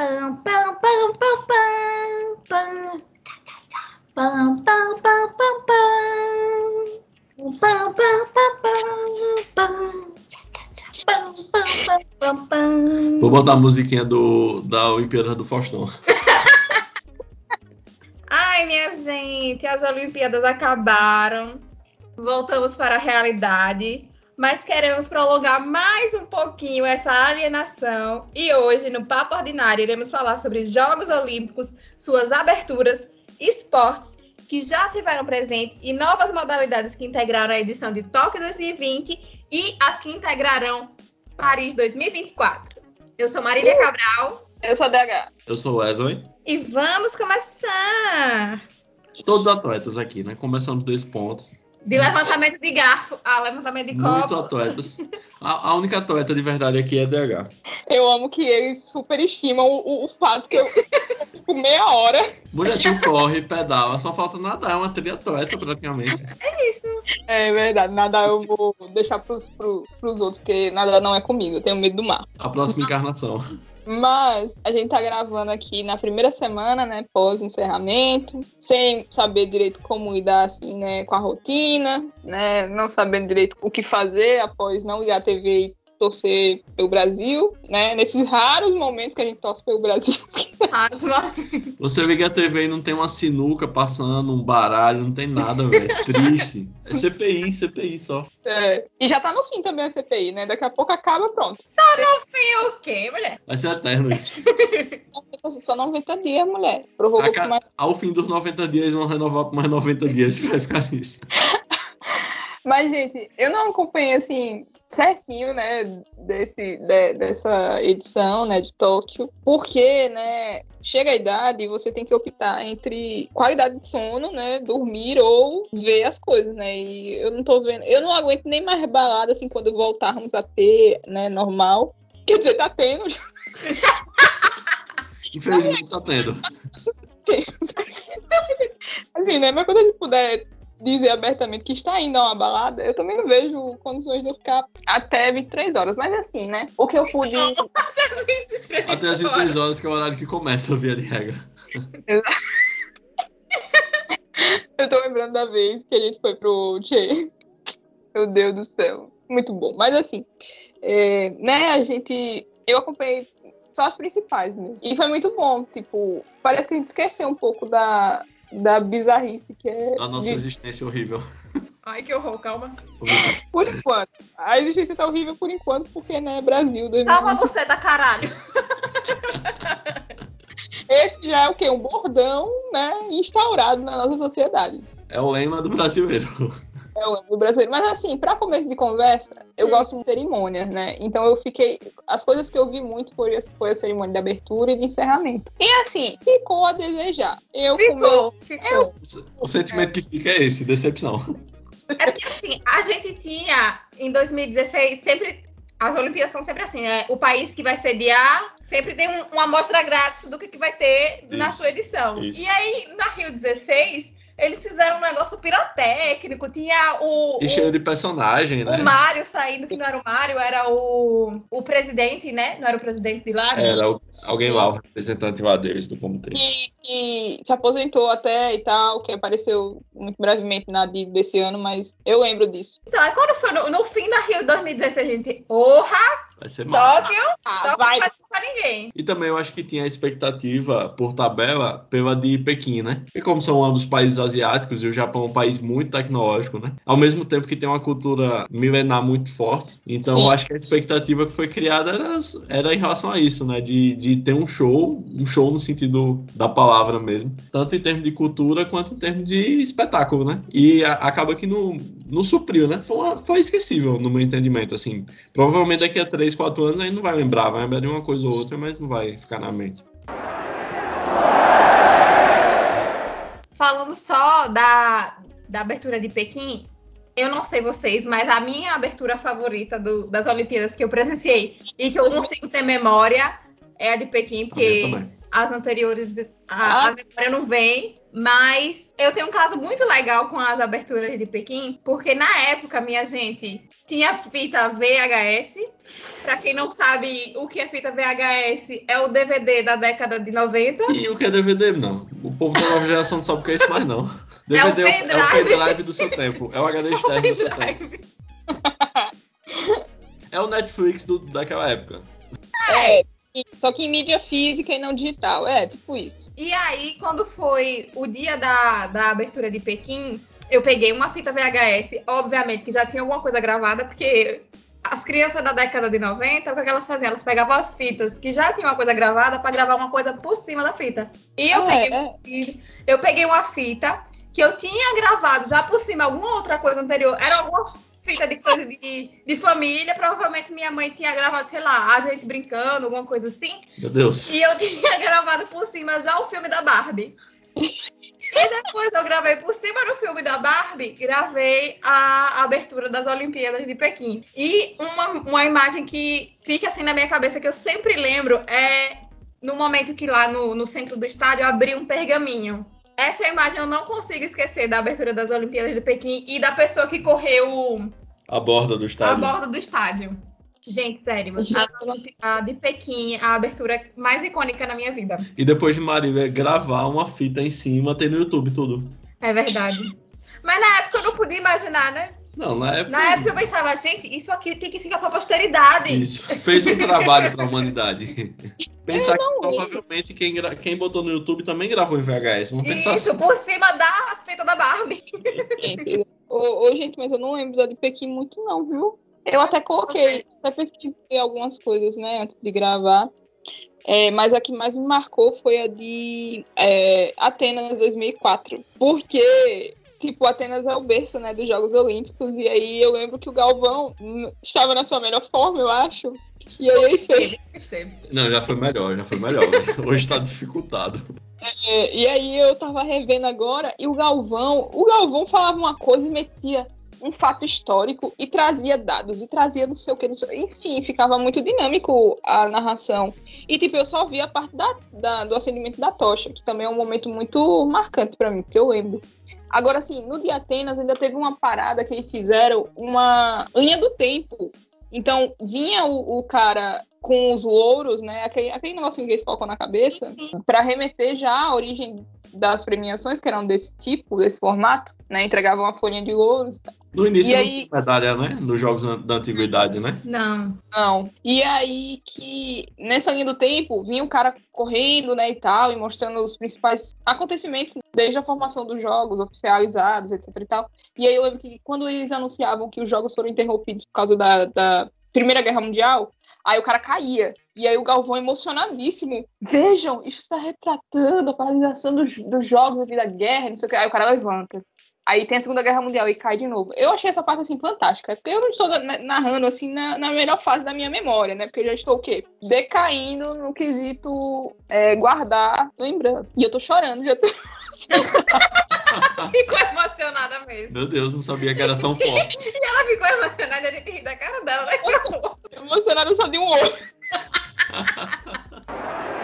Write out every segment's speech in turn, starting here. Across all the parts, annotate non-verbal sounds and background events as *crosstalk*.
Pam, pam, pam, pam, pam, pam. Pam, pam, pam, pam, pam. Pam, pam, pam, pam, pam. Tchá, tchá, tchá. Pam, pam, pam, pam, pam. Vou botar a musiquinha do, da Olimpíada do Faustão. *laughs* Ai, minha gente, as Olimpíadas acabaram. Voltamos para a realidade. Mas queremos prolongar mais pouquinho essa alienação. E hoje, no Papo Ordinário, iremos falar sobre Jogos Olímpicos, suas aberturas, esportes que já tiveram presente e novas modalidades que integraram a edição de Tóquio 2020 e as que integrarão Paris 2024. Eu sou Marília Cabral Eu sou DH. Eu sou o Wesley. e vamos começar! Todos atletas aqui, né? Começamos desse ponto. De levantamento de garfo a levantamento de Muito copo. atletas. A, a única atleta de verdade aqui é DH. Eu amo que eles superestimam o, o fato que eu *laughs* fico meia hora. Mulher, tu corre, pedala, só falta nadar, é uma triatleta praticamente. É isso. É verdade, nada eu vou deixar pros, pro, pros outros, porque nada não é comigo, eu tenho medo do mar. A próxima encarnação. Mas a gente tá gravando aqui na primeira semana, né, pós-encerramento, sem saber direito como lidar, assim, né, com a rotina, né, não sabendo direito o que fazer após não ligar a TV e torcer pelo Brasil, né, nesses raros momentos que a gente torce pelo Brasil. Raros momentos. Você liga a TV e não tem uma sinuca passando, um baralho, não tem nada, velho. Triste. É CPI, CPI só. É, e já tá no fim também a CPI, né, daqui a pouco acaba, pronto. E o quê, mulher? Vai ser eterno isso. Só 90 dias, mulher. Provocou ca- mais Ao fim dos 90 dias, eles vão renovar por mais 90 dias e vai ficar nisso. Mas, gente, eu não acompanhei assim certinho, né, desse, de- dessa edição, né, de Tóquio, porque, né, chega a idade e você tem que optar entre qualidade de sono, né, dormir ou ver as coisas, né, e eu não tô vendo, eu não aguento nem mais balada, assim, quando voltarmos a ter, né, normal, quer dizer, tá tendo, *laughs* Infelizmente tá tendo. *laughs* assim, né, mas quando a gente puder dizer abertamente que está indo a uma balada, eu também não vejo condições de eu ficar até 23 horas, mas assim, né, o que eu pude... Até as 23 horas, que é o horário que começa a via de regra. Eu tô lembrando da vez que a gente foi pro Che. Meu Deus do céu. Muito bom. Mas assim, é, né, a gente. Eu acompanhei só as principais mesmo. E foi muito bom. Tipo, parece que a gente esqueceu um pouco da, da bizarrice que é. A nossa de- existência horrível. Ai, que horror, calma. por enquanto. A existência tá horrível por enquanto, porque, né, Brasil. 2020. Calma você da caralho. *laughs* Esse já é o quê? Um bordão, né, instaurado na nossa sociedade. É o lema do brasileiro. É o do brasileiro. Mas assim, para começo de conversa, eu gosto de cerimônias, né? Então eu fiquei. As coisas que eu vi muito foi, a- foi a cerimônia de abertura e de encerramento. E assim, ficou a desejar. Eu Ficou, ficou. O sentimento que fica é esse, decepção. É porque assim, a gente tinha em 2016 sempre. As Olimpíadas são sempre assim, né? O país que vai sediar sempre tem um- uma amostra grátis do que, que vai ter na Isso, sua edição. isso. E aí, na Rio 16, eles fizeram um negócio pirotécnico. Tinha o. E o- cheio de personagem, né? O Mário saindo, que não era o Mário, era o, o presidente, né? Não era o presidente de lá? né? Era al- alguém lá, o representante lá deles do comitê. que, que se aposentou até e tal, que apareceu muito brevemente na DID desse ano, mas eu lembro disso. Então, aí quando foi no, no fim da Rio 2016, a gente. Porra! Vai ser massa. Tóquio! Ah, Tóquio vai. vai ninguém. E também eu acho que tinha a expectativa, por tabela, pela de Pequim, né? E como são ambos países asiáticos e o Japão é um país muito tecnológico, né? Ao mesmo tempo que tem uma cultura milenar muito forte. Então Sim. eu acho que a expectativa que foi criada era, era em relação a isso, né? De, de ter um show, um show no sentido da palavra mesmo. Tanto em termos de cultura quanto em termos de espetáculo, né? E a- acaba que não, não supriu, né? Foi, uma- foi esquecível no meu entendimento, assim. Provavelmente daqui a 3, 4 anos aí não vai lembrar, vai lembrar de uma coisa ou outra, mas não vai ficar na mente. Falando só da, da abertura de Pequim, eu não sei vocês, mas a minha abertura favorita do- das Olimpíadas que eu presenciei e que eu consigo ter memória é a de Pequim, porque as anteriores, a, Ah. a memória não vem. Mas eu tenho um caso muito legal com as aberturas de Pequim, porque na época, minha gente, tinha fita VHS. Pra quem não sabe o que é fita VHS, é o DVD da década de 90. E o que é DVD, não? O povo da nova geração não sabe o que é isso mais, não. *laughs* DVD é o, é o pendrive do seu tempo. É o HD *laughs* externo do seu tempo. É o Netflix do, daquela época. É, só que em mídia física e não digital. É, tipo isso. E aí, quando foi o dia da, da abertura de Pequim, eu peguei uma fita VHS, obviamente que já tinha alguma coisa gravada, porque as crianças da década de 90, o que, é elas faziam? Elas pegavam as fitas que já tinham uma coisa gravada para gravar uma coisa por cima da fita. E eu, Ah, peguei, é? eu peguei uma fita que eu tinha gravado já por cima alguma outra coisa anterior. Era alguma fita de coisa de, de família. Provavelmente minha mãe tinha gravado, sei lá, a gente brincando, alguma coisa assim. Meu Deus. E eu *laughs* tinha gravado por cima já o filme da Barbie. E depois eu gravei por cima do filme da Barbie, gravei a abertura das Olimpíadas de Pequim. E uma, uma imagem que fica assim na minha cabeça, que eu sempre lembro, é no momento que lá no, no centro do estádio abriu um pergaminho. Essa imagem eu não consigo esquecer da abertura das Olimpíadas de Pequim e da pessoa que correu A borda do a estádio. borda do estádio. Gente, sério, a, a de Pequim, a abertura mais icônica na minha vida. E depois de Marília gravar uma fita em cima, tem no YouTube tudo. É verdade. Mas na época eu não podia imaginar, né? Não, na época. Na época eu pensava, gente, isso aqui tem que ficar pra posteridade. Isso. Fez um trabalho pra humanidade. *laughs* Pensar que lembro. provavelmente quem, gra- quem botou no YouTube também gravou em VHS. Vamos pensar Isso, assim. por cima da fita da Barbie. Gente, ô, ô, gente, mas eu não lembro da de Pequim muito, não, viu? Eu até coloquei, até pesquisei algumas coisas, né, antes de gravar. É, mas a que mais me marcou foi a de é, Atenas 2004. Porque, tipo, Atenas é o berço, né, dos Jogos Olímpicos. E aí eu lembro que o Galvão estava na sua melhor forma, eu acho. E aí ele fez. Esteve. Não, já foi melhor, já foi melhor. *laughs* Hoje tá dificultado. É, e aí eu tava revendo agora, e o Galvão, o Galvão falava uma coisa e metia um fato histórico e trazia dados, e trazia não sei o que, não sei, enfim, ficava muito dinâmico a narração. E tipo, eu só vi a parte da, da- do acendimento da tocha, que também é um momento muito marcante pra mim, porque eu lembro. Agora, assim, no de Atenas ainda teve uma parada que eles fizeram, uma linha do tempo. Então, vinha o, o cara com os louros, né? Aquele, aquele negocinho que eles colocam na cabeça, para remeter já à origem das premiações, que eram desse tipo, desse formato, né? Entregavam uma folhinha de louros. e tal. No início E não aí- tinha medalha, né? Nos jogos da antiguidade, né? Não. Não. E aí que nessa linha do tempo vinha o cara correndo, né, e tal, e mostrando os principais acontecimentos desde a formação dos jogos oficializados, etc e tal. E aí eu lembro que quando eles anunciavam que os jogos foram interrompidos por causa da, da Primeira Guerra Mundial, aí o cara caía. E aí o Galvão emocionadíssimo. Vejam, isso está retratando a paralisação dos, dos jogos devido à guerra, não sei o que. Aí o cara levanta. Aí tem a Segunda Guerra Mundial e cai de novo. Eu achei essa parte assim fantástica, porque eu não estou na- narrando assim na, na melhor fase da minha memória, né? Porque eu já estou o quê? Decaindo no quesito é, guardar lembrança. E eu tô chorando, já tô. *laughs* Ficou emocionada mesmo. Meu Deus, não sabia que era tão forte. *laughs* Ela ficou emocionada e a gente ri da cara dela, né? Emocionada só de um olho. *laughs*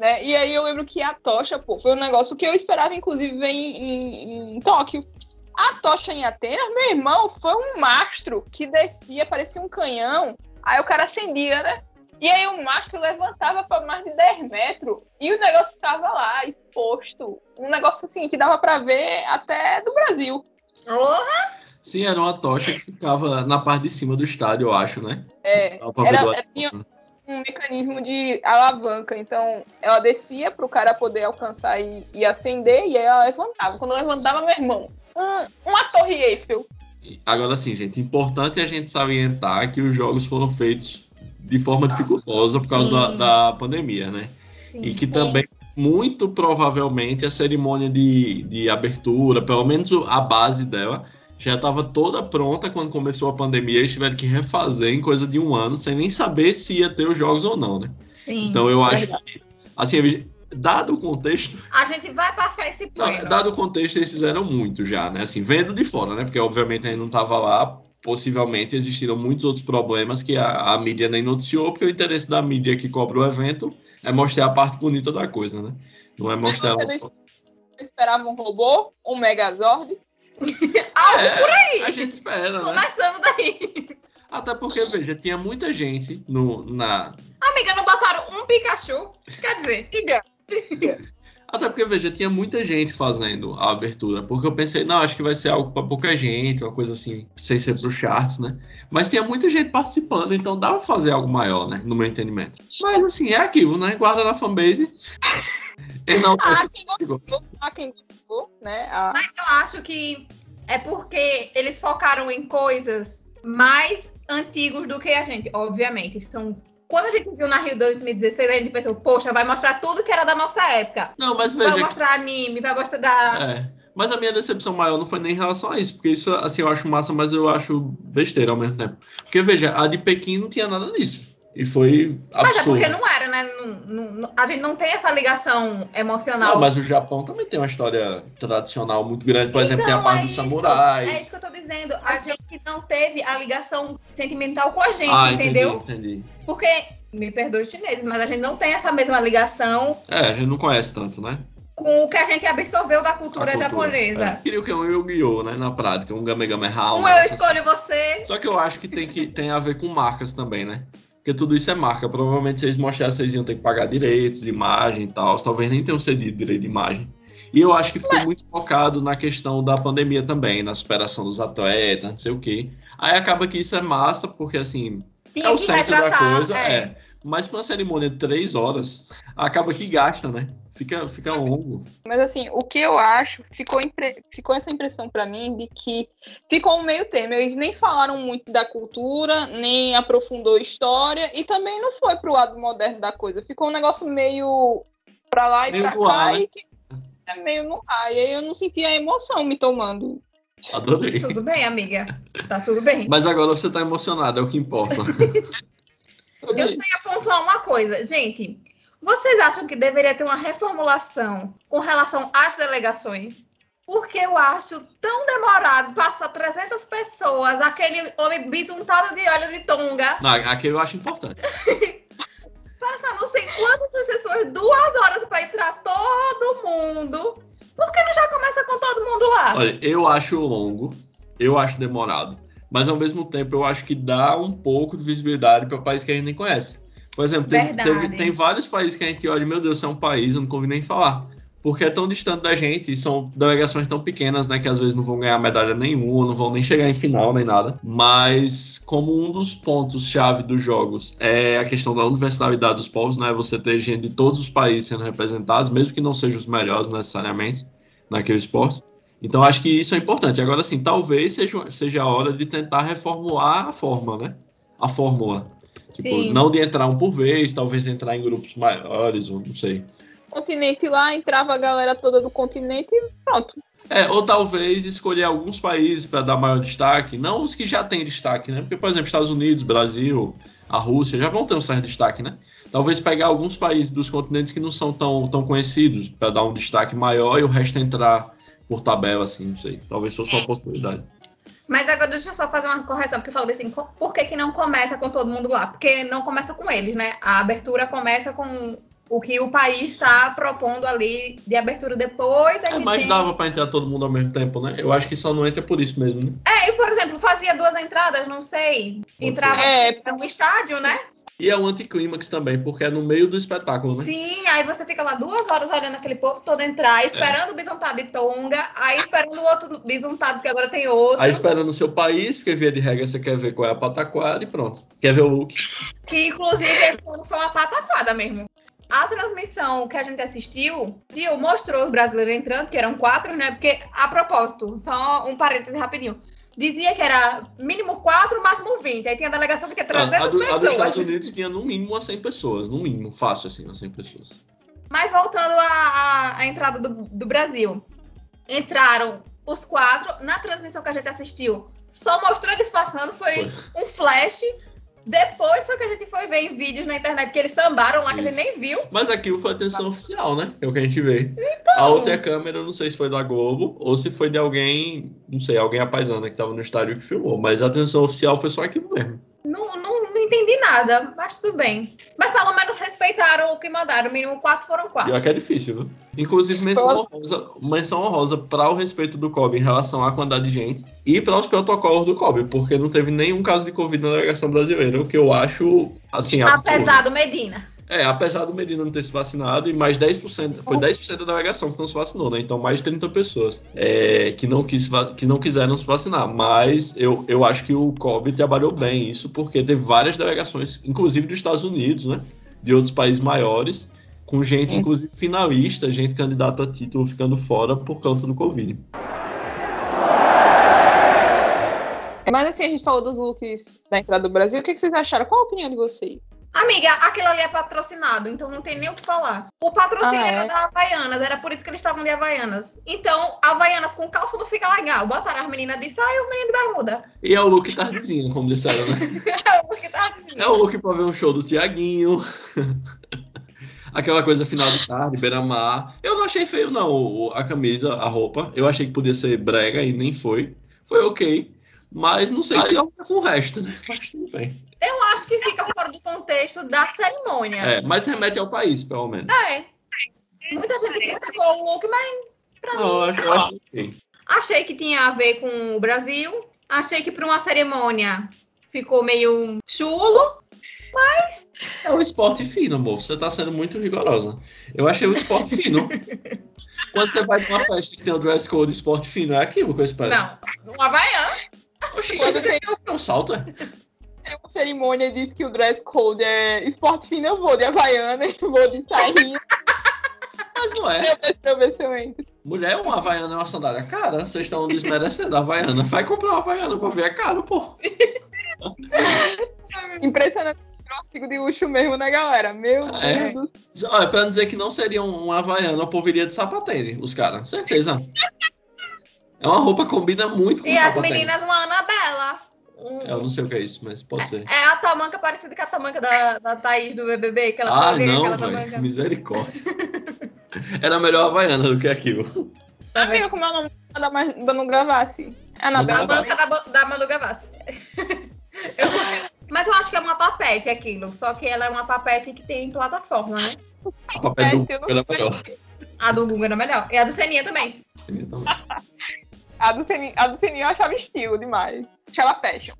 né? E aí eu lembro que a tocha, pô, foi um negócio que eu esperava, inclusive, ver em, em- em Tóquio. A tocha em Atenas, meu irmão, foi um mastro que descia, parecia um canhão. Aí o cara acendia, né? E aí o mastro levantava para mais de 10 metros e o negócio ficava lá, exposto. Um negócio assim que dava para ver até do Brasil. Porra! Sim, era uma tocha que ficava na parte de cima do estádio, eu acho, né? É, era, lado é, tinha. Um mecanismo de alavanca. Então, ela descia para o cara poder alcançar e, e acender, e aí ela levantava. Quando levantava, meu irmão, um- uma torre Eiffel. Agora sim, gente, importante a gente salientar que os jogos foram feitos de forma dificultosa por causa da, da pandemia, né? Sim. E que também, muito provavelmente, a cerimônia de, de abertura, pelo menos a base dela, já estava toda pronta quando começou a pandemia. Eles tiveram que refazer em coisa de um ano, sem nem saber se ia ter os jogos ou não, né? Sim. Então eu acho Verdade. que, assim, dado o contexto, A gente vai passar esse não, pano. dado o contexto, eles fizeram muito já, né? Assim, vendo de fora, né? Porque obviamente a gente não tava lá possivelmente existiram muitos outros problemas que a, a, mídia nem noticiou, porque o interesse da mídia que cobre o evento é mostrar a parte bonita da coisa, né? Não é mostrar. Mas você esperava um robô, um Megazord? *laughs* Algo é, por aí! A gente espera, né? Começamos daí. Até porque, veja, tinha muita gente no, na. Amiga, não botaram um Pikachu? Quer dizer, Diga. *laughs* Até porque, veja, tinha muita gente fazendo a abertura. Porque eu pensei, não, acho que vai ser algo para pouca gente, uma coisa assim, sem ser pro charts, né? Mas tinha muita gente participando, então dava pra fazer algo maior, né? No meu entendimento. Mas assim, é aquilo, né? Guarda na fanbase. E não ah, quem gostou, ah, quem gostou, né? Ah. Mas eu acho que é porque eles focaram em coisas mais antigos do que a gente, obviamente. São quando a gente viu na Rio 2016, a gente pensou, poxa, vai mostrar tudo que era da nossa época. Não, mas veja. Vai mostrar anime, vai mostrar. É. Mas a minha decepção maior não foi nem em relação a isso, porque isso, assim, eu acho massa, mas eu acho besteira ao mesmo tempo. Porque, veja, a de Pequim não tinha nada disso. E foi absurdo. Mas é porque não era, né? Não, não, a gente não tem essa ligação emocional. Não, mas o Japão também tem uma história tradicional muito grande. Por então, exemplo, tem a então, parte é dos samurais. É isso que eu tô dizendo. A gente não teve a ligação sentimental com a gente, ah, entendeu? Entendi, entendi. Porque, me perdoe os chineses, mas a gente não tem essa mesma ligação. É, a gente não conhece tanto, né? com o que a gente absorveu da cultura, cultura japonesa. É. Queria que é um Yu-Gi-Oh, né, na prática, um Game Game Um eu escolho assim. você. Só que eu acho que tem, que tem a ver com marcas também, né? Porque tudo isso é marca. Provavelmente se eles mostrassem, vocês iam ter que pagar direitos imagem e tal. Talvez nem tenham cedido direito de imagem. E eu acho que ficou muito focado na questão da pandemia também, na superação dos atletas, não sei o quê. Aí acaba que isso é massa, porque assim, Tinha é o centro da coisa. É. é. Mas para uma cerimônia de três horas, acaba que gasta, né? Fica, fica longo. Mas assim, o que eu acho, ficou, impre... ficou essa impressão para mim de que ficou um meio termo. Eles nem falaram muito da cultura, nem aprofundou a história, e também não foi pro lado moderno da coisa. Ficou um negócio meio pra lá e meio pra cá, ar, né? e que é meio no ar. E aí eu não senti a emoção me tomando. Adorei. Tudo bem, amiga. Tá tudo bem. Mas agora você tá emocionada, é o que importa. *laughs* eu sei pontuar uma coisa. Gente, vocês acham que deveria ter uma reformulação com relação às delegações? Porque eu acho tão demorado passar 300 pessoas, aquele homem bisuntado de óleo de tonga. Não, aquele eu acho importante. *laughs* Passar não sei quantas pessoas, duas horas para entrar todo mundo. Por que não já começa com todo mundo lá? Olha, eu acho longo, eu acho demorado, mas ao mesmo tempo eu acho que dá um pouco de visibilidade para o país que a gente nem conhece. Por exemplo, teve, teve, tem vários países que a gente olha meu Deus, isso é um país, eu não convido nem falar. Porque é tão distante da gente são delegações tão pequenas, né, que às vezes não vão ganhar medalha nenhuma, não vão nem chegar em final nem nada. Mas como um dos pontos chave dos jogos é a questão da universalidade dos povos, né, você ter gente de todos os países sendo representados, mesmo que não sejam os melhores necessariamente naquele esporte. Então acho que isso é importante. Agora sim, talvez seja, seja a hora de tentar reformular a forma, né? A fórmula. Tipo, Sim. não de entrar um por vez, talvez entrar em grupos maiores, ou não sei. Continente lá, entrava a galera toda do continente e pronto. É, ou talvez escolher alguns países para dar maior destaque, não os que já têm destaque, né? Porque, por exemplo, Estados Unidos, Brasil, a Rússia já vão ter um certo destaque, né? Talvez pegar alguns países dos continentes que não são tão, tão conhecidos para dar um destaque maior e o resto entrar por tabela, assim, não sei. Talvez fosse uma é. possibilidade. Mas agora deixa eu só fazer uma correção, porque eu falei assim, por que, que não começa com todo mundo lá? Porque não começa com eles, né? A abertura começa com o que o país está propondo ali de abertura depois. É, mas tem... dava para entrar todo mundo ao mesmo tempo, né? Eu acho que só não entra por isso mesmo, né? É, eu, por exemplo, fazia duas entradas, não sei. Pode entrava é, um estádio, né? E é um anticlímax também, porque é no meio do espetáculo, né? Sim, aí você fica lá duas horas olhando aquele povo todo entrar, esperando é. o bisuntado de Tonga, aí esperando o outro bisuntado, porque agora tem outro. Aí esperando o seu país, porque via de regra você quer ver qual é a pataquada e pronto. Quer ver o look. Que inclusive esse ano foi uma pataquada mesmo. A transmissão que a gente assistiu, mostrou os brasileiros entrando, que eram quatro, né? Porque, a propósito, só um parêntese rapidinho dizia que era mínimo 4, máximo 20. Aí tinha a delegação que tinha 300 a, a do, pessoas. A dos Estados Unidos tinha no mínimo umas 100 pessoas. No mínimo, fácil assim, umas 100 pessoas. Mas voltando à, à entrada do, do Brasil. Entraram os quatro. Na transmissão que a gente assistiu, só mostrou eles passando. Foi, foi. um flash Depois foi que a gente foi ver em vídeos na internet que eles sambaram lá, que a gente Isso. nem viu. Mas aquilo foi a atenção oficial, né? É o que a gente vê. Então. A outra câmera, eu não sei se foi da Globo ou se foi de alguém, não sei, alguém apaisana que tava no estádio que filmou. Mas a atenção oficial foi só aquilo mesmo. Não, não, não entendi nada, mas tudo bem. Mas pelo menos respeitaram o que mandaram. O mínimo quatro foram quatro. Pior que é difícil, viu? Inclusive, menção honrosa, menção honrosa para o respeito do COB em relação à quantidade de gente e para os protocolos do COB, porque não teve nenhum caso de Covid na delegação brasileira, o que eu acho, assim, absurdo. Apesar do Medina. É, apesar do Medina não ter se vacinado, e mais 10%, foi 10% da delegação que não se vacinou, né? Então mais de 30 pessoas é, que, não quis, que não quiseram se vacinar. Mas eu, eu acho que o COB trabalhou bem isso, porque teve várias delegações, inclusive dos Estados Unidos, né? De outros países maiores, com gente, inclusive finalista, gente candidata a título ficando fora por conta do Covid. Mas assim, a gente falou dos looks da entrada do Brasil. O que vocês acharam? Qual a opinião de vocês? Amiga, aquilo ali é patrocinado, então não tem nem o que falar. O patrocínio Ah, é? era da Havaianas, era por isso que eles estavam de Havaianas. Então, Havaianas com calça não fica legal. Botaram as meninas de saia e os meninos de bermuda. E é o look tardezinho, como disseram, né? *laughs* É o tá dizendo. É o look pra ver um show do Tiaguinho. *laughs* Aquela coisa final de tarde, beira-mar. Eu não achei feio, não, a camisa, a roupa. Eu achei que podia ser brega e nem foi. Foi ok. Mas não sei se ia com o resto, né? *laughs* Mas tudo bem. Eu acho que fica fora do contexto da cerimônia. É, mas remete ao país, pelo menos. É. Muita gente criticou o look, mas pra Não, eu mim, acho, eu acho ok. achei que tinha a ver com o Brasil. Achei que pra uma cerimônia ficou meio chulo. É o esporte fino, amor. Você tá sendo muito rigorosa. Eu achei o esporte fino. *laughs* Quando você vai pra uma festa que tem o dress code esporte fino, é aquilo que eu espero. Não, um Havaiana. Oxi, esse é um salto, é? É uma cerimônia e diz que o dress code é esporte fino, eu vou de Havaiana e vou de sainha. *laughs* Mas não é. pra ver se eu entro. Mulher, uma Havaiana é uma sandália cara. Vocês estão desmerecendo a Havaiana. Vai comprar uma Havaiana pra ver, é caro, pô. *laughs* *laughs* Impressionante o artigo de luxo mesmo, né, galera? Meu Deus É. do Olha, pra não dizer que não seria um, uma Havaiana, o povo iria de sapatênis, os caras. Certeza. É uma roupa que combina muito com E as meninas, uma Anabela. Um- Eu não sei o que é isso, mas pode ser. É a tamanca parecida com a tamanca da, da Thaís do BBB, que ela Ah, não, aquela velho. tamanca. Misericórdia. Era melhor a Havaiana do que aquilo. Tá Amiga, como é o nome da mais da não gravasse? É A Anabela. banca da, Ba- da Manu Gavassi. Eu- Mas eu acho que é uma papete aquilo, só que ela é uma papete que tem plataforma, né? A papel do É, era sei. melhor. A do Google era melhor. E a do Seninha também. Então, *laughs* A do Sininho, a do Sininho eu achava estilo demais. Achava fashion.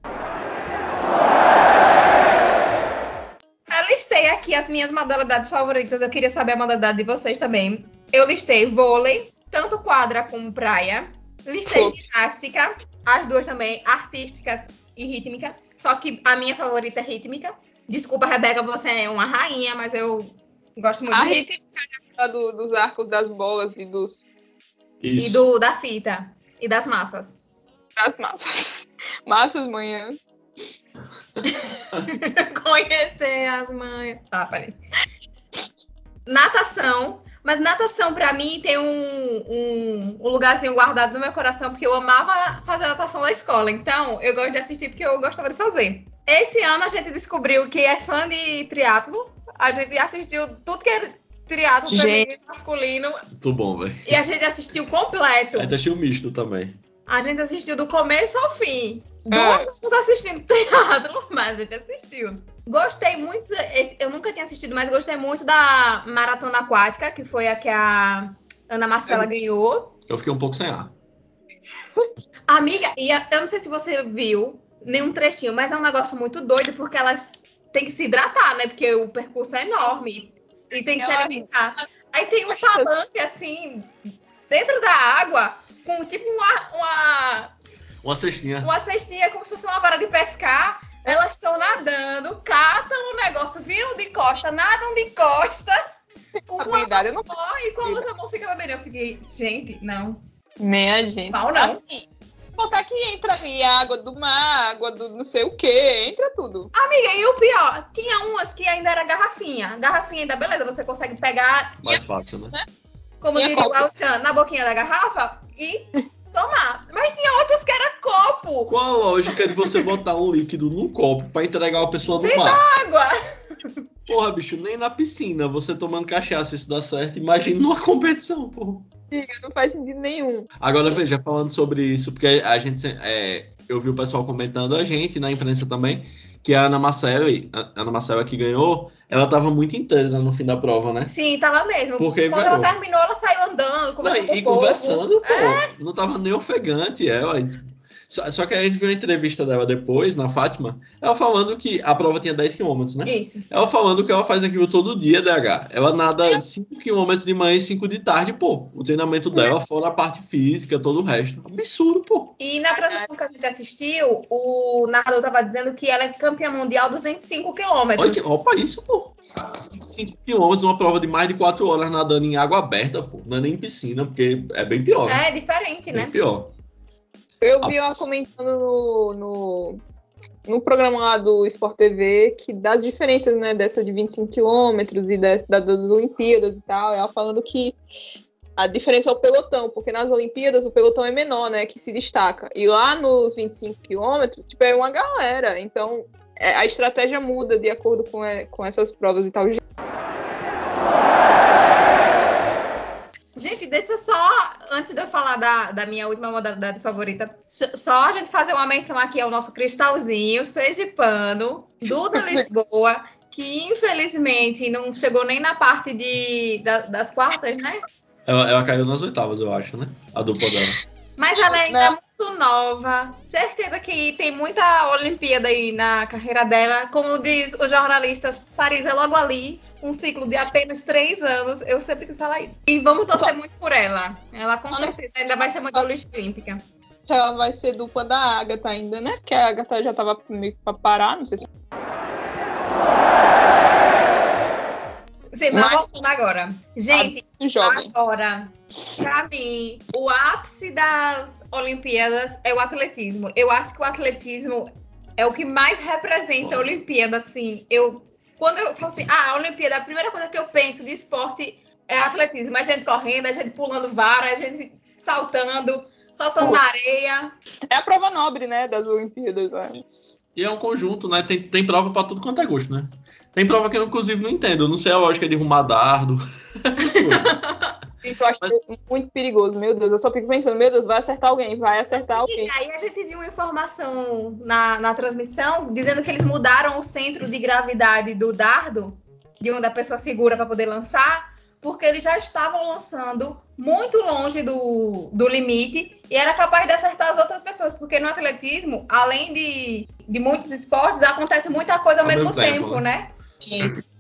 Eu listei aqui as minhas modalidades favoritas. Eu queria saber a modalidade de vocês também. Eu listei vôlei, tanto quadra como praia. Listei Pô. ginástica, as duas também, artísticas e rítmica. Só que a minha favorita é rítmica. Desculpa, Rebeca, você é uma rainha, mas eu gosto muito A de rítmica. rítmica do, dos arcos das bolas e dos isso. E do, da fita. E das massas. das massas. *laughs* Massas manhã. *laughs* Conhecer as mães. Tá, peraí. Natação. Mas natação, pra mim, tem um, um, um lugarzinho guardado no meu coração, porque eu amava fazer natação na escola. Então, eu gosto de assistir porque eu gostava de fazer. Esse ano a gente descobriu que é fã de triatlo. A gente assistiu tudo que é triatlo Gente. feminino e masculino. Muito bom, velho. E a gente assistiu completo. Aí deixei o misto também. A gente assistiu do começo ao fim. É. Duas horas assistindo *laughs* teatro, mas a gente assistiu. Gostei muito. eu nunca tinha assistido, mas gostei muito da Maratona Aquática, que foi a que a Ana Marcela ganhou. Eu fiquei um pouco sem ar. *laughs* Amiga, e eu não sei se você viu nenhum trechinho, mas é um negócio muito doido, porque elas têm que se hidratar, né? Porque o percurso é enorme. E tem que se Ela- alimentar. Aí tem um palanque, assim, dentro da água, com tipo uma- uma Uma cestinha. uma cestinha como se fosse uma vara de pescar. Elas estão nadando, catam o negócio, viram de costa, nadam de costas. Com uma eu mão não só e com a outra mão fica bebendo. Eu fiquei, gente, não. Minha gente. Pau não. Assim, botar que entra ali água do mar, água do não sei o que, entra tudo. Amiga, e o pior, tinha umas que ainda era garrafinha. Garrafinha ainda, beleza, você consegue pegar, Mais fácil, né? como diria o copo. Elchan, na boquinha da garrafa e tomar. Mas tinha outras que era copo. Qual a lógica de você botar um líquido num copo pra entregar uma pessoa no Dentro mar? Água. Porra, bicho, nem na piscina você tomando cachaça isso dá certo. Imagina numa competição, porra. Não faz sentido nenhum. Agora veja, falando sobre isso, porque a gente é, eu vi o pessoal comentando a gente na imprensa também que a Ana Marcela, a Ana Marcela que ganhou, ela tava muito inteira no fim da prova, né? Sim, tava mesmo. Porque Quando ganhou. ela terminou, ela saiu andando, conversando Não, com e povo. conversando, pô, É. não tava nem ofegante ela. Só, só que a gente viu a entrevista dela depois, na Fátima, ela falando que a prova tinha 10 km, né? Isso. Ela falando que ela faz aquilo todo dia, DH. Ela nada 5 km de manhã e 5 de tarde, pô. O treinamento dela, fora a parte física, todo o resto. Absurdo, pô. E na transmissão que a gente assistiu, o narrador tava dizendo que ela é campeã mundial dos 25 quilômetros. Olha que, opa, isso, pô. 5 km, uma prova de mais de 4 horas nadando em água aberta, pô. Não é nem em piscina, porque é bem pior. né? É diferente, Bem né? pior. Eu vi ela comentando no, no, no programa lá do Sport TV que das diferenças, né, dessa de 25 quilômetros e dessa, da- das Olimpíadas e tal, ela falando que a diferença é o pelotão, porque nas Olimpíadas o pelotão é menor, né, que se destaca. E lá nos 25 quilômetros, tipo, é uma galera. Então, é, a estratégia muda de acordo com, é, com essas provas e tal. Gente, deixa eu só, antes de eu falar da, da minha última modalidade favorita, só- a gente fazer uma menção aqui ao nosso cristalzinho, Sergipano, Duda *laughs* Lisboa, que infelizmente não chegou nem na parte de, da- das quartas, né? Ela, ela caiu nas oitavas, eu acho, né? A dupla dela. Mas ela ainda é muito nova. Certeza que tem muita Olimpíada aí na carreira dela. Como diz os jornalistas, Paris é logo ali. Um ciclo de apenas três anos. Eu sempre quis falar isso. E vamos torcer muito por ela. Ela com certeza ainda vai ser medalhista olímpica. Ela vai ser dupla da Agatha ainda, né? Porque a Agatha já tava meio que pra parar, não sei se. Sim, mas Mas- voltando agora. Gente, Jovem. agora, pra mim, o ápice das Olimpíadas é o atletismo. Eu acho que o atletismo é o que mais representa a. Olimpíada, assim. Eu, quando eu falo assim, ah, a Olimpíada, a primeira coisa que eu penso de esporte é atletismo. A gente correndo, a gente pulando vara, a gente saltando, saltando na areia. É a prova nobre, né, das Olimpíadas. Né? E é um conjunto, né? Tem, tem prova pra tudo quanto é gosto, né? Tem prova que eu, inclusive, não entendo. Eu não sei a lógica de arrumar dardo. *laughs* Essas coisas. *laughs* Isso eu acho muito perigoso. Meu Deus, eu só fico pensando, meu Deus, vai acertar alguém, vai acertar E alguém. aí a gente viu uma informação na, na transmissão dizendo que eles mudaram o centro de gravidade do dardo, de onde a pessoa segura para poder lançar, porque eles já estavam lançando muito longe do, do limite e era capaz de acertar as outras pessoas, porque no atletismo, além de, de muitos esportes, acontece muita coisa ao, Ao mesmo, mesmo tempo, tempo, né?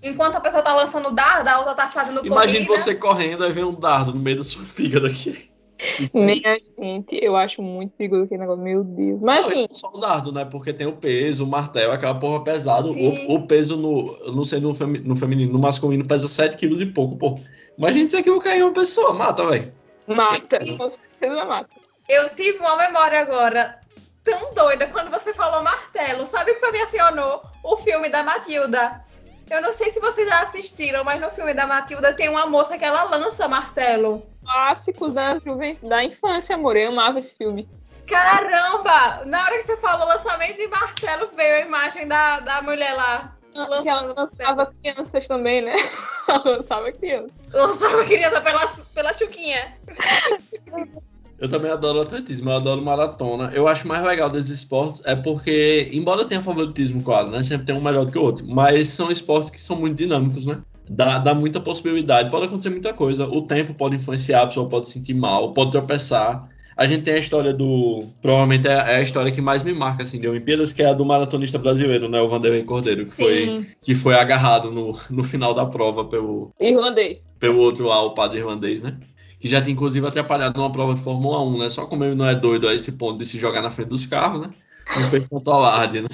Enquanto a pessoa tá lançando dardo, a outra tá fazendo Imagine corrida. você correndo e ver um dardo no meio da sua *laughs* fígado aqui. Isso aí. Minha gente, eu acho muito perigoso aquele negócio. Meu Deus. Mas Não, assim, não só o dardo, né? Porque tem o peso, o martelo, aquela porra pesada. O, o peso no, não sei no, femi- no feminino, no masculino pesa 7 quilos e pouco, pô. Imagina se aquilo cair em uma pessoa, mata, velho. mata. Com certeza mata. Eu tive uma memória agora tão doida quando você falou martelo. Sabe o que me acionou? O filme da Matilda. Eu não sei se vocês já assistiram, mas no filme da Matilda tem uma moça que ela lança martelo. Clássicos da, juven... da infância, amor. Eu amava esse filme. Caramba! Na hora que você falou lançamento de martelo, veio a imagem da, da mulher lá. Ela Lançando martelo. lançava crianças também, né? *laughs* Ela lançava crianças. Lançava criança pela, pela chuquinha. *laughs* Eu também adoro atletismo, eu adoro maratona. Eu acho mais legal desses esportes é porque, embora tenha favoritismo, claro, né? Sempre tem um melhor do que o outro. Mas são esportes que são muito dinâmicos, né? Dá, dá muita possibilidade, pode acontecer muita coisa. O tempo pode influenciar, a pessoa pode se sentir mal, pode tropeçar. A gente tem a história do. Provavelmente é é a história que mais me marca, assim, de Olimpíadas, que é a do maratonista brasileiro, né? O Vanderlei Cordeiro, que, foi, que foi agarrado no, no final da prova pelo, Irlandês. pelo outro lá, o padre irlandês, né? Que já tinha inclusive atrapalhado numa prova de Fórmula 1, né? Só como ele não é doido a esse ponto de se jogar na frente dos carros, né? Não fez tanto alarde, né?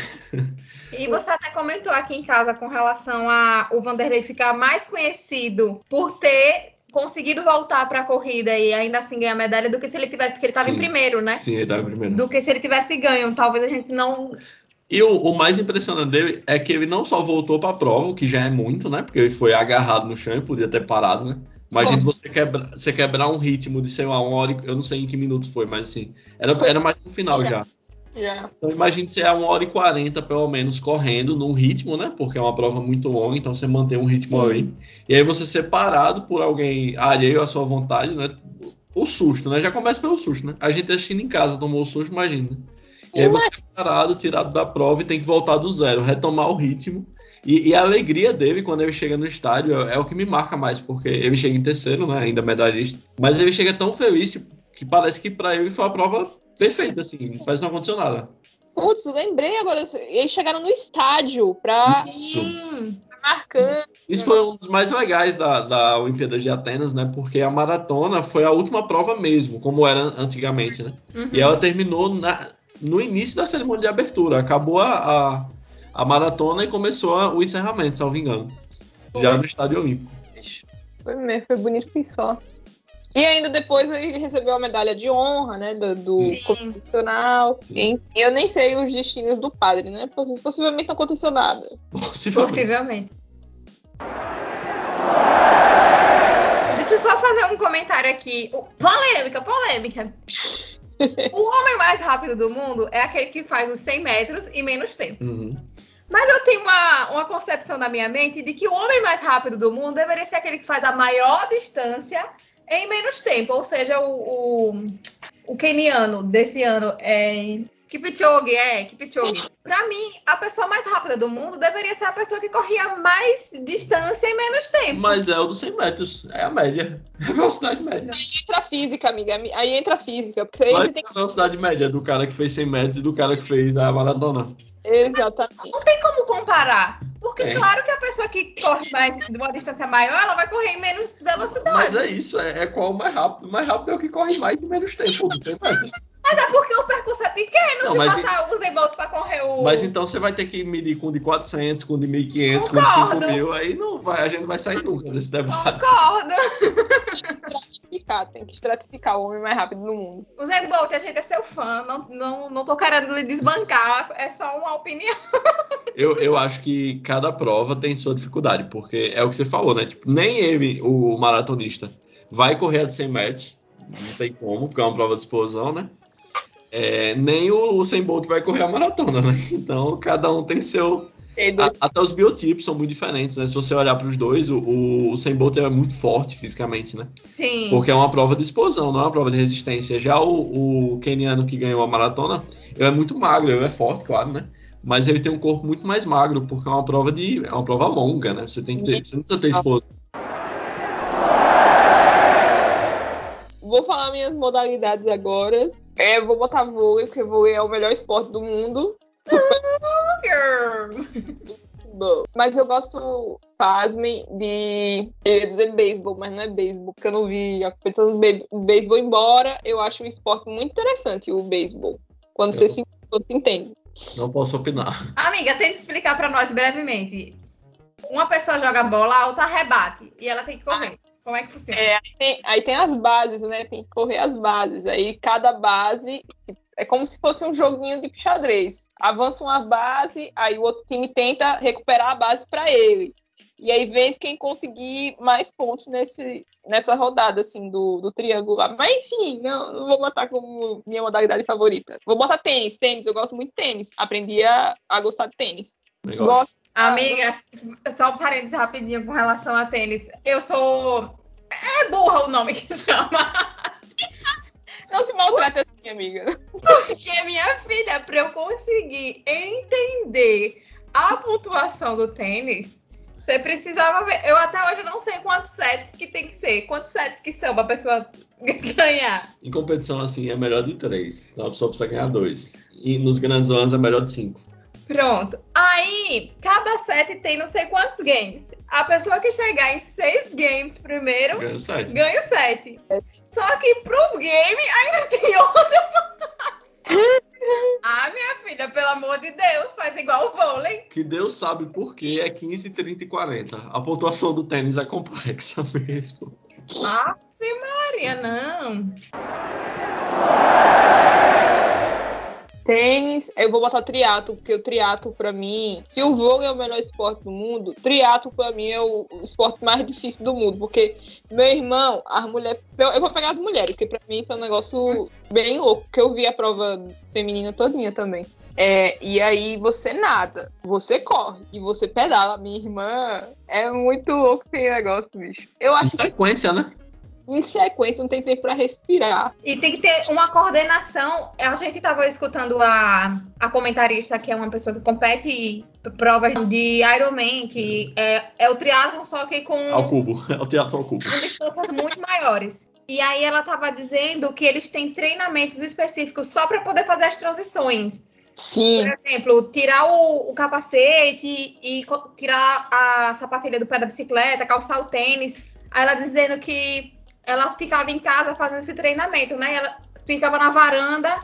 E você até comentou aqui em casa com relação a o Vanderlei ficar mais conhecido por ter conseguido voltar para a corrida e ainda assim ganhar medalha do que se ele tivesse, porque ele estava em primeiro, né? Sim, ele tava primeiro. Do que se ele tivesse ganho. Talvez a gente não. E o, o mais impressionante dele é que ele não só voltou pra prova, o que já é muito, né? Porque ele foi agarrado no chão e podia ter parado, né? Imagina você, quebra, você quebrar um ritmo de, sei lá, uma hora, e- eu não sei em que minuto foi, mas assim, era, era mais no final já. Já. Então imagine você é uma hora e quarenta, pelo menos, correndo num ritmo, né? Porque é uma prova muito longa, então você mantém um ritmo Sim. ali. E aí você ser parado por alguém alheio à sua vontade, né? O susto, né? Já começa pelo susto, né? A gente assistindo em casa tomou o susto, imagina. E aí você é parado, tirado da prova e tem que voltar do zero, retomar o ritmo. E, e a alegria dele quando ele chega no estádio é, o que me marca mais, porque ele chega em terceiro, né? Ainda medalhista. Mas ele chega tão feliz tipo, que parece que pra ele foi uma prova perfeita, assim. Parece que não aconteceu nada. Putz, lembrei agora. Eles chegaram no estádio pra Isso. Marcando. Isso foi um dos mais legais da, da Olimpíada de Atenas, né? Porque a maratona foi a última prova mesmo, como era antigamente, né? Uhum. E ela terminou na- no início da cerimônia de abertura. Acabou a, a, a maratona e começou a- o encerramento, salvo engano. Já no Estádio Olímpico. Foi mesmo, foi bonito que só. E ainda depois ele recebeu a medalha de honra, né? Do, do constitucional. Eu nem sei os destinos do padre, né? Possi- Possivelmente não aconteceu nada. Possivelmente. Possivelmente. Deixa eu só fazer um comentário aqui. Polêmica, polêmica. *laughs* O homem mais rápido do mundo é aquele que faz os 100 metros em menos tempo. Uhum. Mas eu tenho uma, uma concepção na minha mente de que o homem mais rápido do mundo deveria ser aquele que faz a maior distância em menos tempo. Ou seja, o, o, o keniano desse ano é Kipchoge, é, Kipchoge. Pra mim, a pessoa mais rápida do mundo deveria ser a pessoa que corria mais distância em menos tempo. Mas é o dos 100 metros. É a média. É *laughs* a velocidade média. Entra a física, amiga. Aí entra a física. Porque aí Vai tem a velocidade média do cara que fez 100 metros e do cara que fez a maratona. Exatamente. Não tem como comparar. Porque, É. claro que a pessoa que corre mais de uma distância maior, ela vai correr em menos velocidade. Mas é isso, é, é qual o mais rápido. O mais rápido é o que corre mais em menos tempo, dos 100 metros. Mas é porque o percurso é pequeno. Não, se mas passar o Usain Bolt pra correr o. Mas então você vai ter que medir com o de 400, com o de 1500, com o de Concordo. 5000. Aí não vai, a gente não vai sair nunca desse debate. Concordo. *laughs* Estratificar, tem que estratificar o homem mais rápido do mundo. O Usain Bolt, a gente é seu fã. Não, não, não tô querendo lhe desbancar. É só uma opinião. *laughs* Eu, eu acho que cada prova tem sua dificuldade, porque é o que você falou, né? Tipo, nem ele, o maratonista, vai correr a de 100 metros. Não tem como, porque é uma prova de explosão, né? É, nem o, o 100 Bolt vai correr a maratona, né? *laughs* Então, cada um tem seu, A- até os biotipos são muito diferentes, né? Se você olhar para os dois, o, o, o 100 Bolt é muito forte fisicamente, né? Sim. Porque é uma prova de explosão, não é uma prova de resistência. Já o, o keniano que ganhou a maratona, ele é muito magro, ele é forte, claro, né? Mas ele tem um corpo muito mais magro, porque é uma prova de é uma prova longa, né? Você tem que ter, você não precisa ter explosão. Vou falar minhas modalidades agora. É, eu vou botar vôlei, porque vôlei é o melhor esporte do mundo. Bom, Mas eu gosto, pasmem, de. Eu ia dizer beisebol, mas não é beisebol, porque eu não vi a competição do be- beisebol, embora eu ache um esporte muito interessante, o beisebol. Quando você Eu- se, quando se entende. Não posso opinar. Amiga, tenta explicar pra nós brevemente. Uma pessoa joga bola, a outra rebate. E ela tem que correr. Como é que funciona? É, aí, tem, aí tem as bases, né? Tem que correr as bases. Aí cada base tipo, é como se fosse um joguinho de xadrez. Avança uma base, aí o outro time tenta recuperar a base para ele. E aí vence quem conseguir mais pontos nesse, nessa rodada, assim, do, do triangular. Mas enfim, não, não vou botar como minha modalidade favorita. Vou botar tênis, tênis, eu gosto muito de tênis. Aprendi a, a gostar de tênis. Gosto. Amiga, só um parênteses rapidinho com relação a tênis. Eu sou. É burra o nome que chama. Não se maltrate assim, amiga. Porque minha filha, pra eu conseguir entender a pontuação do tênis, você precisava ver. Eu até hoje não sei quantos sets que tem que ser. Quantos sets que são pra pessoa *laughs* ganhar. Em competição assim é melhor de três. Então a pessoa precisa ganhar dois. E nos grandes lãs é melhor de cinco. Pronto. Aí, cada set tem não sei quantos games. A pessoa que chegar em seis games primeiro Ganha o sete. ganha o set. Só que pro game ainda tem outra pontuação. *laughs* Ah, minha filha, pelo amor de Deus, faz igual o vôlei. Que Deus sabe por que é 15, 30 e 40. A pontuação do tênis é complexa *laughs* mesmo. Ave Maria, não. Tênis, eu vou botar triatlo, porque o triatlo pra mim, se o vôlei é o melhor esporte do mundo, triatlo pra mim é o, esporte mais difícil do mundo, porque meu irmão, as mulheres, eu, vou pegar as mulheres, porque pra mim foi um negócio bem louco, porque eu vi a prova feminina todinha também. É, e aí você nada, você corre e você pedala. Minha irmã é muito louco esse negócio, bicho. Eu Em acho que sequência, né? Em sequência não tem tempo pra respirar. E tem que ter uma coordenação. A gente estava escutando a, a comentarista, que é uma pessoa que compete provas de Ironman, que é, é o triatlon, só que com Ao cubo. *laughs* É o teatro ao cubo. com distâncias muito maiores. E aí ela estava dizendo que eles têm treinamentos específicos só para poder fazer as transições. Sim. Por exemplo, tirar o, o capacete e co- tirar a sapatilha do pé da bicicleta, calçar o tênis. Aí ela dizendo que ela ficava em casa fazendo esse treinamento, né? Ela ficava na varanda,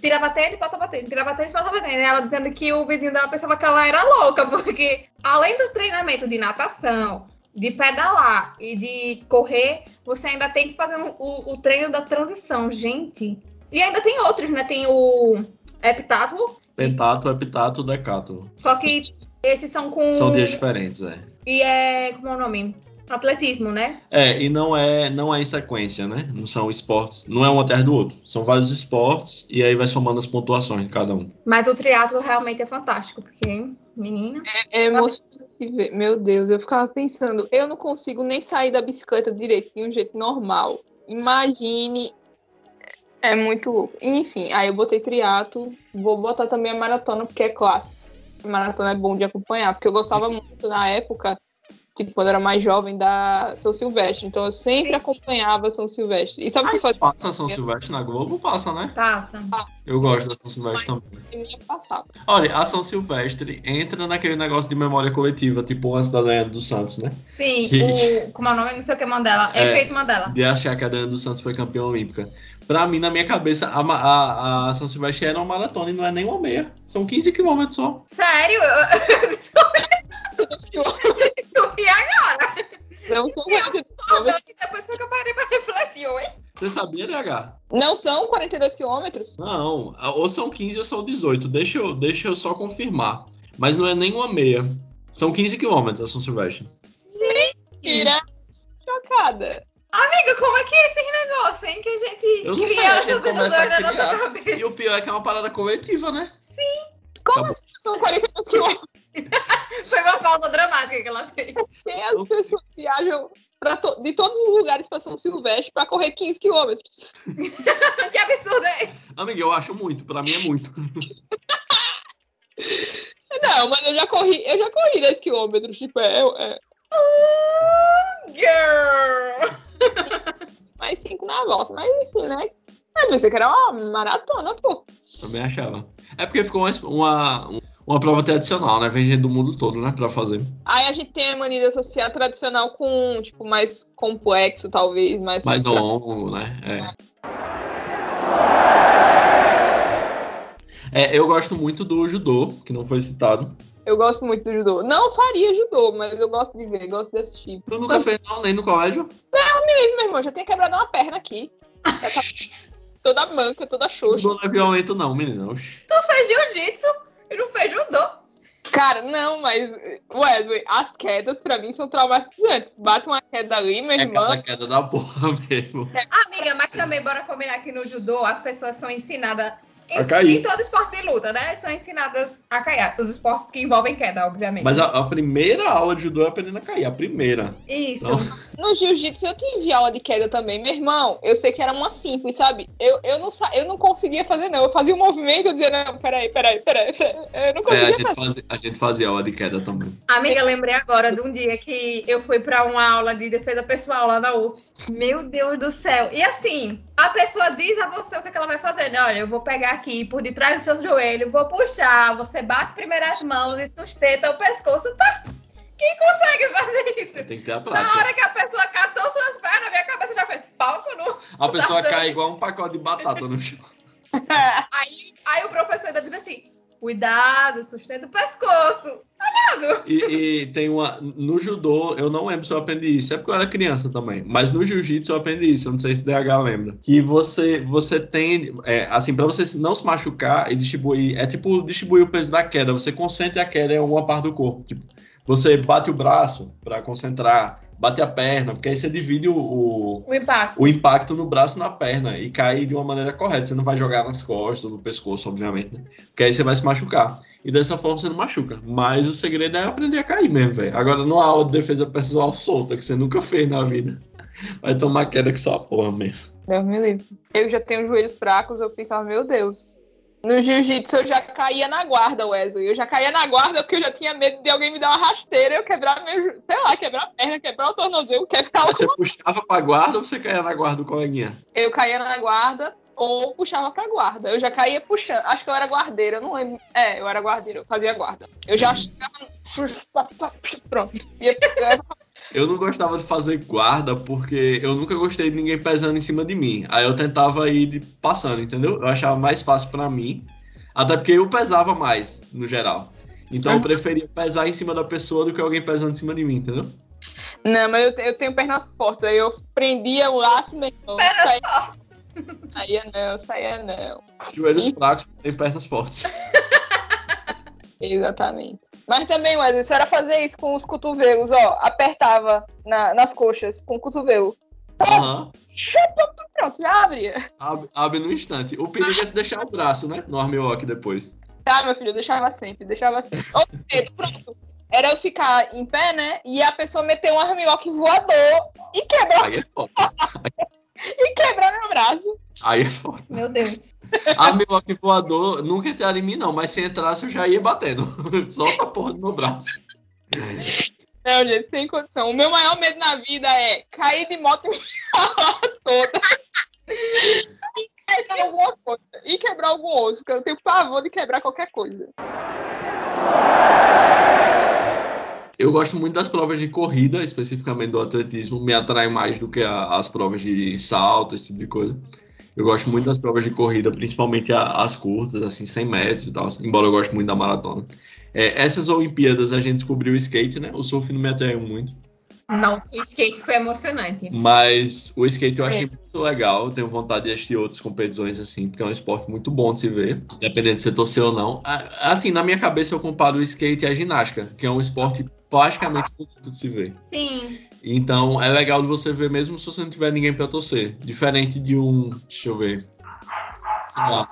tirava tênis e botava tênis, tirava tênis e botava tênis. Ela dizendo que o vizinho dela pensava que ela era louca, *laughs* porque além do treinamento de natação, de pedalar e de correr, você ainda tem que fazer o, o treino da transição, gente. E ainda tem outros, né? Tem o heptatlo, Pentato, heptato, decato. só que esses são com. São dias diferentes, é. E é. Como é o nome? Atletismo, né? É, e não é, não é em sequência, né? Não são esportes, não é um atrás do outro. São vários esportes e aí vai somando as pontuações de cada um. Mas o triatlo realmente é fantástico, porque, menina. É emocionante ver. Meu Deus, eu ficava pensando, eu não consigo nem sair da bicicleta direito de um jeito normal. Imagine. É muito louco. Enfim, aí eu botei triatlo, vou botar também a maratona, porque é clássico. A maratona é bom de acompanhar, porque eu gostava muito na época, tipo, quando eu era mais jovem, da São Silvestre. Então eu sempre acompanhava São Silvestre. E sabe o que fazia? Passa São Silvestre na Globo? Passa, né? Passa. Eu gosto da São Silvestre também. Minha passava. Olha, a São Silvestre entra naquele negócio de memória coletiva, tipo antes da Daiane dos Santos, né? Sim, Que- o. Como é o nome? Não sei o que Mandela. É. Efeito Mandela. De achar que a Daiane dos Santos foi campeã olímpica. Pra mim, na minha cabeça, a, a- a São Silvestre era uma maratona e não é nem uma meia. São 15 quilômetros só. Sério? Eu *laughs* *laughs* descobri agora. Não são Eu 42 só quilômetros. e depois foi que eu parei pra refletir, oi? Você sabia, DH? Não são 42 quilômetros? Não, ou são 15 ou são 18. Deixa eu, deixa eu só confirmar. Mas não é nem uma meia. São 15 quilômetros a São Silvestre. Tira. Chocada. Amiga, como é que é esse negócio, hein? Que a gente Eu não sei, cria a gente essas começa a ilusões na nossa criar. cabeça. E o pior é que é uma parada coletiva, né? Como Acabou. assim são 42 quilômetros? *laughs* Foi uma pausa dramática que ela fez. Tem as pessoas que viajam to- de todos os lugares pra São Silvestre pra correr 15 quilômetros. *laughs* que absurdo é esse? Amiga, eu acho muito. Pra mim é muito. *laughs* Não, mas eu já corri, eu já corri 10 quilômetros. Tipo, é, é Girl! mais 5 na volta. Mas assim, né? Eu pensei que era uma maratona, pô. Também achava. É porque ficou uma, uma, uma prova tradicional, né? Vem gente do mundo todo, né? Pra fazer. Aí a gente tem a mania de associar tradicional com, tipo, mais complexo, talvez, mais... Mais longo, né? É. É, eu gosto muito do judô, que não foi citado. Eu gosto muito do judô. Não faria judô, mas eu gosto de ver, gosto de assistir. Tu nunca fez não, nem no colégio? Mesmo, meu irmão, já tenho quebrado uma perna aqui. Tá *laughs* toda manca, toda xoxa. Não é violento não, menina. Oxi. Tu fez jiu-jitsu e não fez judô. Cara, não, mas, Wesley, as quedas pra mim são traumatizantes. Bate uma queda ali, meu É irmão. cada queda da porra *laughs* mesmo. Amiga, mas também bora combinar que no judô as pessoas são ensinadas. Em, A cair. em todo esporte de luta, né? São ensinadas a cair. Os esportes que envolvem queda, obviamente. Mas a, a primeira aula de judô é aprendendo a cair. A primeira. Isso. Não. No jiu-jitsu eu tive aula de queda também, meu irmão. Eu sei que era uma simples, sabe? Eu, eu, não, sa- eu não conseguia fazer, não. Eu fazia um movimento e dizia, não, peraí, peraí, peraí. peraí. Eu não É, conseguia a gente, fazer. fazia, a gente fazia aula de queda também. Amiga, lembrei agora de um dia que eu fui pra uma aula de defesa pessoal lá na UFS. Meu Deus do céu. E assim, a pessoa diz a você o que, é que ela vai fazer, né? Olha, eu vou pegar aqui por detrás do seu joelho, vou puxar, você bate primeiro as mãos e sustenta o pescoço. Tá? Quem consegue fazer isso? Tem que ter a Na prática. hora que a pessoa catou suas pernas, minha cabeça já fez palco no. A pessoa *laughs* Tá cai igual um pacote de batata no chão. *laughs* Aí, aí o professor ainda diz assim: cuidado, sustenta o pescoço. E, e tem uma. No judô, eu não lembro se eu aprendi isso. É porque eu era criança também. Mas no jiu-jitsu eu aprendi isso. Eu não sei se DH lembra. Que você, você tem. É, assim, pra você não se machucar e distribuir. É tipo distribuir o peso da queda. Você concentra a queda em alguma parte do corpo. Tipo, você bate o braço para concentrar, bate a perna, porque aí você divide o, o, O impacto. o impacto no braço e na perna e cai de uma maneira correta. Você não vai jogar nas costas ou no pescoço, obviamente, né? Porque aí você vai se machucar. E dessa forma você não machuca. Mas o segredo é aprender a cair mesmo, velho. Agora, numa aula de defesa pessoal solta, que você nunca fez na vida, *laughs* vai tomar queda que só a porra mesmo. Deus me livre. Eu já tenho joelhos fracos, eu pensava, meu Deus. No jiu-jitsu eu já caía na guarda, Wesley. Eu já caía na guarda porque eu já tinha medo de alguém me dar uma rasteira, eu quebrar meu, sei lá, quebrar a perna, quebrar o tornozelo, quebrar você alguma puxava pra guarda ou você caía na guarda do coleguinha? Eu caía na guarda ou puxava pra guarda. Eu já caía puxando. Acho que eu era guardeira, eu não lembro. É, eu era guardeira, eu fazia guarda. Eu já chegava. Pronto. Ia- Eu não gostava de fazer guarda porque eu nunca gostei de ninguém pesando em cima de mim. Aí eu tentava ir passando, entendeu? Eu achava mais fácil pra mim. Até porque eu pesava mais, no geral. Então eu preferia pesar em cima da pessoa do que alguém pesando em cima de mim, entendeu? Não, mas eu, eu tenho pernas fortes. Aí eu prendia o laço mesmo. Pernas Saía, saía não, saía não. Joelhos fracos têm pernas fortes. *laughs* Exatamente. Mas também, Wesley, se era fazer isso com os cotovelos, ó, apertava na- nas coxas com o cotovelo. Aham. Pronto, já abria. Abre, abre no instante. O perigo é se deixar o braço, né? No armlock depois. Tá, meu filho, eu deixava sempre, deixava sempre. Outro medo, pronto. Era eu ficar em pé, né? E a pessoa meter um armlock voador e quebrar, Aí é foda. *laughs* e quebrar meu braço. Aí é foda. Meu Deus. Armlock voador nunca entraram em mim, não. Mas se entrasse, eu já ia batendo. *laughs* Solta a porra do meu braço. Não, gente, sem condição. O meu maior medo na vida é cair de moto e me *laughs* toda. E quebrar alguma coisa. E quebrar algum osso, porque eu tenho pavor de quebrar qualquer coisa. Eu gosto muito das provas de corrida, especificamente do atletismo. Me atrai mais do que a- as provas de salto, esse tipo de coisa. Eu gosto muito das provas de corrida, principalmente as curtas, assim, 100 metros e tal. Embora eu goste muito da maratona. É, essas Olimpíadas a gente descobriu o skate, né? O surf não me atraiu muito. Nossa, o skate foi emocionante. Mas o skate eu achei muito legal. Eu tenho vontade de assistir outras competições assim, porque é um esporte muito bom de se ver, independente de você torcer ou não. Assim, na minha cabeça eu comparo o skate à ginástica, que é um esporte praticamente de se ver. Sim. Então é legal de você ver mesmo se você não tiver ninguém pra torcer. Diferente de um. Deixa eu ver. Sei lá.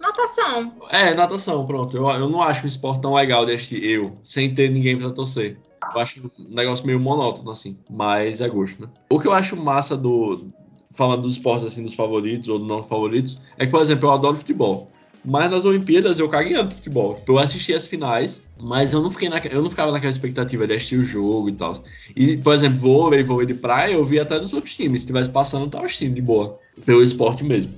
Natação. É, natação, pronto. Eu, eu não acho um esporte tão legal de assistir eu, sem ter ninguém pra torcer. Eu acho um negócio meio monótono, assim. Mas é gosto, né? O que eu acho massa do. Falando dos esportes assim, dos favoritos ou não favoritos, é que, por exemplo, eu adoro futebol. Mas nas Olimpíadas eu caguei no futebol. Eu assisti as finais, mas eu não, fiquei naque- eu não ficava naquela expectativa de assistir o jogo e tal. E, por exemplo, vôlei, vôlei de praia, eu vi até nos outros times. Se estivesse passando, eu tava assistindo de boa. Pelo esporte mesmo.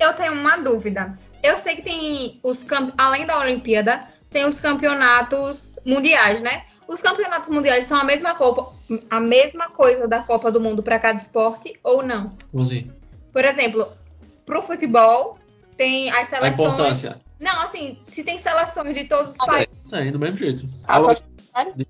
Eu tenho uma dúvida. Eu sei que tem os além da Olimpíada, tem os campeonatos mundiais, né? Os campeonatos mundiais são a mesma Copa, a mesma coisa da Copa do Mundo para cada esporte ou não? Como assim? Por exemplo, pro futebol tem as A seleções. importância. Não, assim, se tem seleções de todos os Ah, países. É, do mesmo jeito. Ah, A só lógica-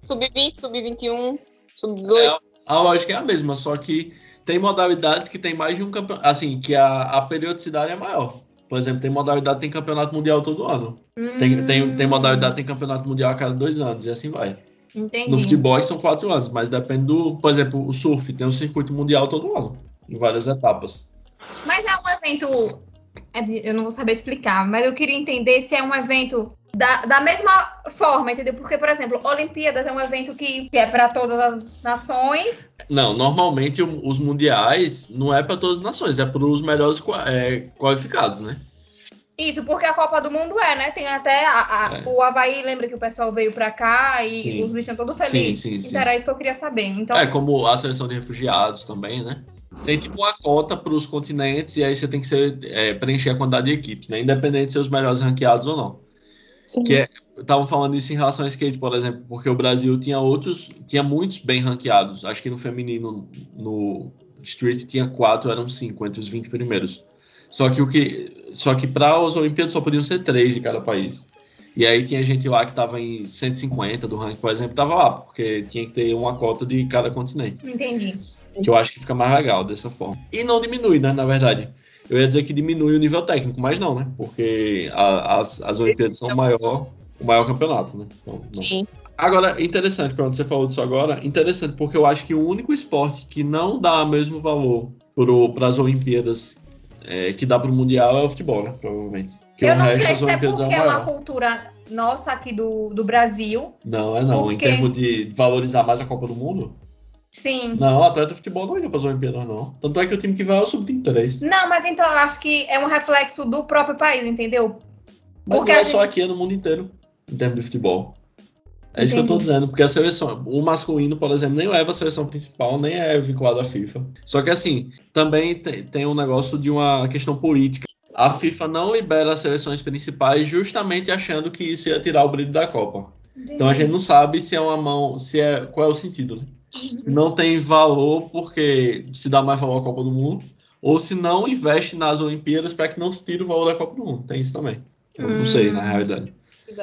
Sub-20, sub-21, sub-18. A lógica é a mesma, só que tem modalidades que tem mais de um campeonato. Assim, que a, a periodicidade é maior. Por exemplo, tem modalidade que tem campeonato mundial todo ano. Tem, tem, tem Hum, modalidade que tem campeonato mundial a cada dois anos, e assim vai. Entendi. No futebol são quatro anos, mas depende do. Por exemplo, o surf tem um circuito mundial todo ano, em várias etapas. Mas é um evento. É, Eu não vou saber explicar, mas eu queria entender se é um evento da, da mesma forma, entendeu? Porque, por exemplo, Olimpíadas é um evento que, que é para todas as nações. Não, normalmente os mundiais não é para todas as nações, é para os melhores é, qualificados, né? Isso, porque a Copa do Mundo é, né? Tem até a- a- É. o Havaí, lembra que o pessoal veio pra cá e Sim. os bichos estão todos felizes. Sim, sim, sim. Então era isso que eu queria saber. Então, É como a seleção de refugiados também, né? Tem tipo uma cota para os continentes e aí você tem que ser, é, preencher a quantidade de equipes, né? Independente de ser os melhores ranqueados ou não. Sim. Que é, estavam falando isso em relação ao skate, por exemplo, porque o Brasil tinha outros, tinha muitos bem ranqueados. Acho que no feminino, no street tinha quatro, eram cinco entre os 20 primeiros. Só que o que, só que para as Olimpíadas só podiam ser três de cada país. E aí tinha gente lá que tava em 150 do ranking, por exemplo, tava lá, porque tinha que ter uma cota de cada continente. Entendi. Que eu acho que fica mais legal dessa forma. E não diminui, né, na verdade. Eu ia dizer que diminui o nível técnico, mas não, né? Porque a, as, as Olimpíadas são o maior, o maior campeonato, né? Então, Sim. Agora, interessante, para onde você falou disso agora, interessante, porque eu acho que o único esporte que não dá o mesmo valor para as Olimpíadas é, que dá para o Mundial é o futebol, né? Provavelmente. Porque eu não resto sei se é porque é é uma cultura nossa aqui do, do Brasil. Não, é não. Em Porque- termos de valorizar mais a Copa do Mundo, Sim. não, o atleta de futebol não iria para as Olimpíadas, não. Tanto é que o time que vai é o Sub-23. Não, mas então eu acho que é um reflexo do próprio país, entendeu? Mas Porque não é a só gente- aqui, é no mundo inteiro, em termos de futebol. É isso que eu tô Entendi. dizendo, porque a seleção, o masculino, por exemplo, nem leva a seleção principal, nem é vinculado à FIFA. Só que assim, também tem, tem um negócio de uma questão política. A FIFA não libera as seleções principais justamente achando que isso ia tirar o brilho da Copa. Então a gente não sabe se é uma mão, se é qual é o sentido, né? Se não tem valor porque se dá mais valor à Copa do Mundo, ou se não investe nas Olimpíadas para que não se tire o valor da Copa do Mundo. Tem isso também. Eu não sei, na Hum. realidade.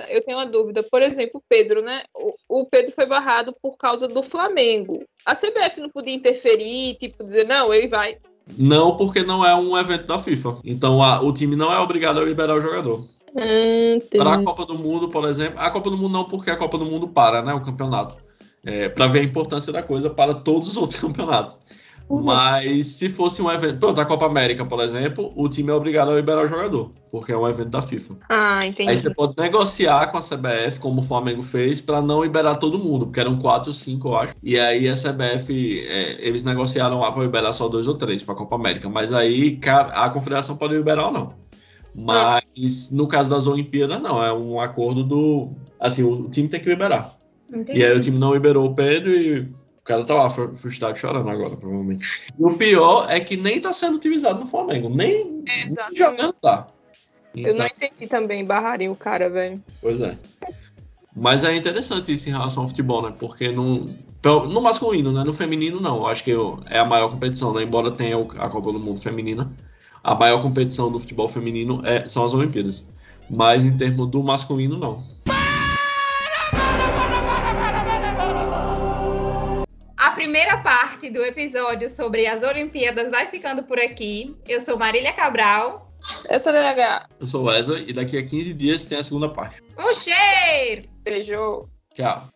Eu tenho uma dúvida. Por exemplo, o Pedro, né? O, o Pedro foi barrado por causa do Flamengo. A CBF não podia interferir, tipo, dizer, não, ele vai. Não, porque não é um evento da FIFA. Então a- o time não é obrigado a liberar o jogador. Hum, Para a Copa do Mundo, por exemplo, a Copa do Mundo não, porque a Copa do Mundo para, né? O campeonato. É, para ver a importância da coisa para todos os outros *laughs* campeonatos. Uhum. Mas se fosse um evento. Pronto, a Copa América, por exemplo, o time é obrigado a liberar o jogador, porque é um evento da FIFA. Ah, entendi. Aí você pode negociar com a CBF, como o Flamengo fez, para não liberar todo mundo, porque eram quatro, cinco, eu acho. E aí a CBF, é, eles negociaram lá para liberar só dois ou três para a Copa América. Mas aí a confederação pode liberar ou não. Mas no caso das Olimpíadas, não. É um acordo do. Assim, o time tem que liberar. Entendi. E aí o time não liberou o Pedro e o cara tá lá fru- frustrado chorando agora, provavelmente. E o pior é que nem tá sendo utilizado no Flamengo. Nem, jogando tá. Eu não Então, entendi também, barrarem o cara, velho. Pois é. Mas é interessante isso em relação ao futebol, né? Porque no, no masculino, né? No feminino, não. Eu acho que é a maior competição, né? Embora tenha a Copa do Mundo feminina, a maior competição do futebol feminino é- são as Olimpíadas. Mas em termos do masculino, não. Primeira parte do episódio sobre as Olimpíadas vai ficando por aqui. Eu sou Marília Cabral. Eu sou DH. Eu sou o Wesley e daqui a 15 dias tem a segunda parte. Um cheiro! Beijo. Tchau.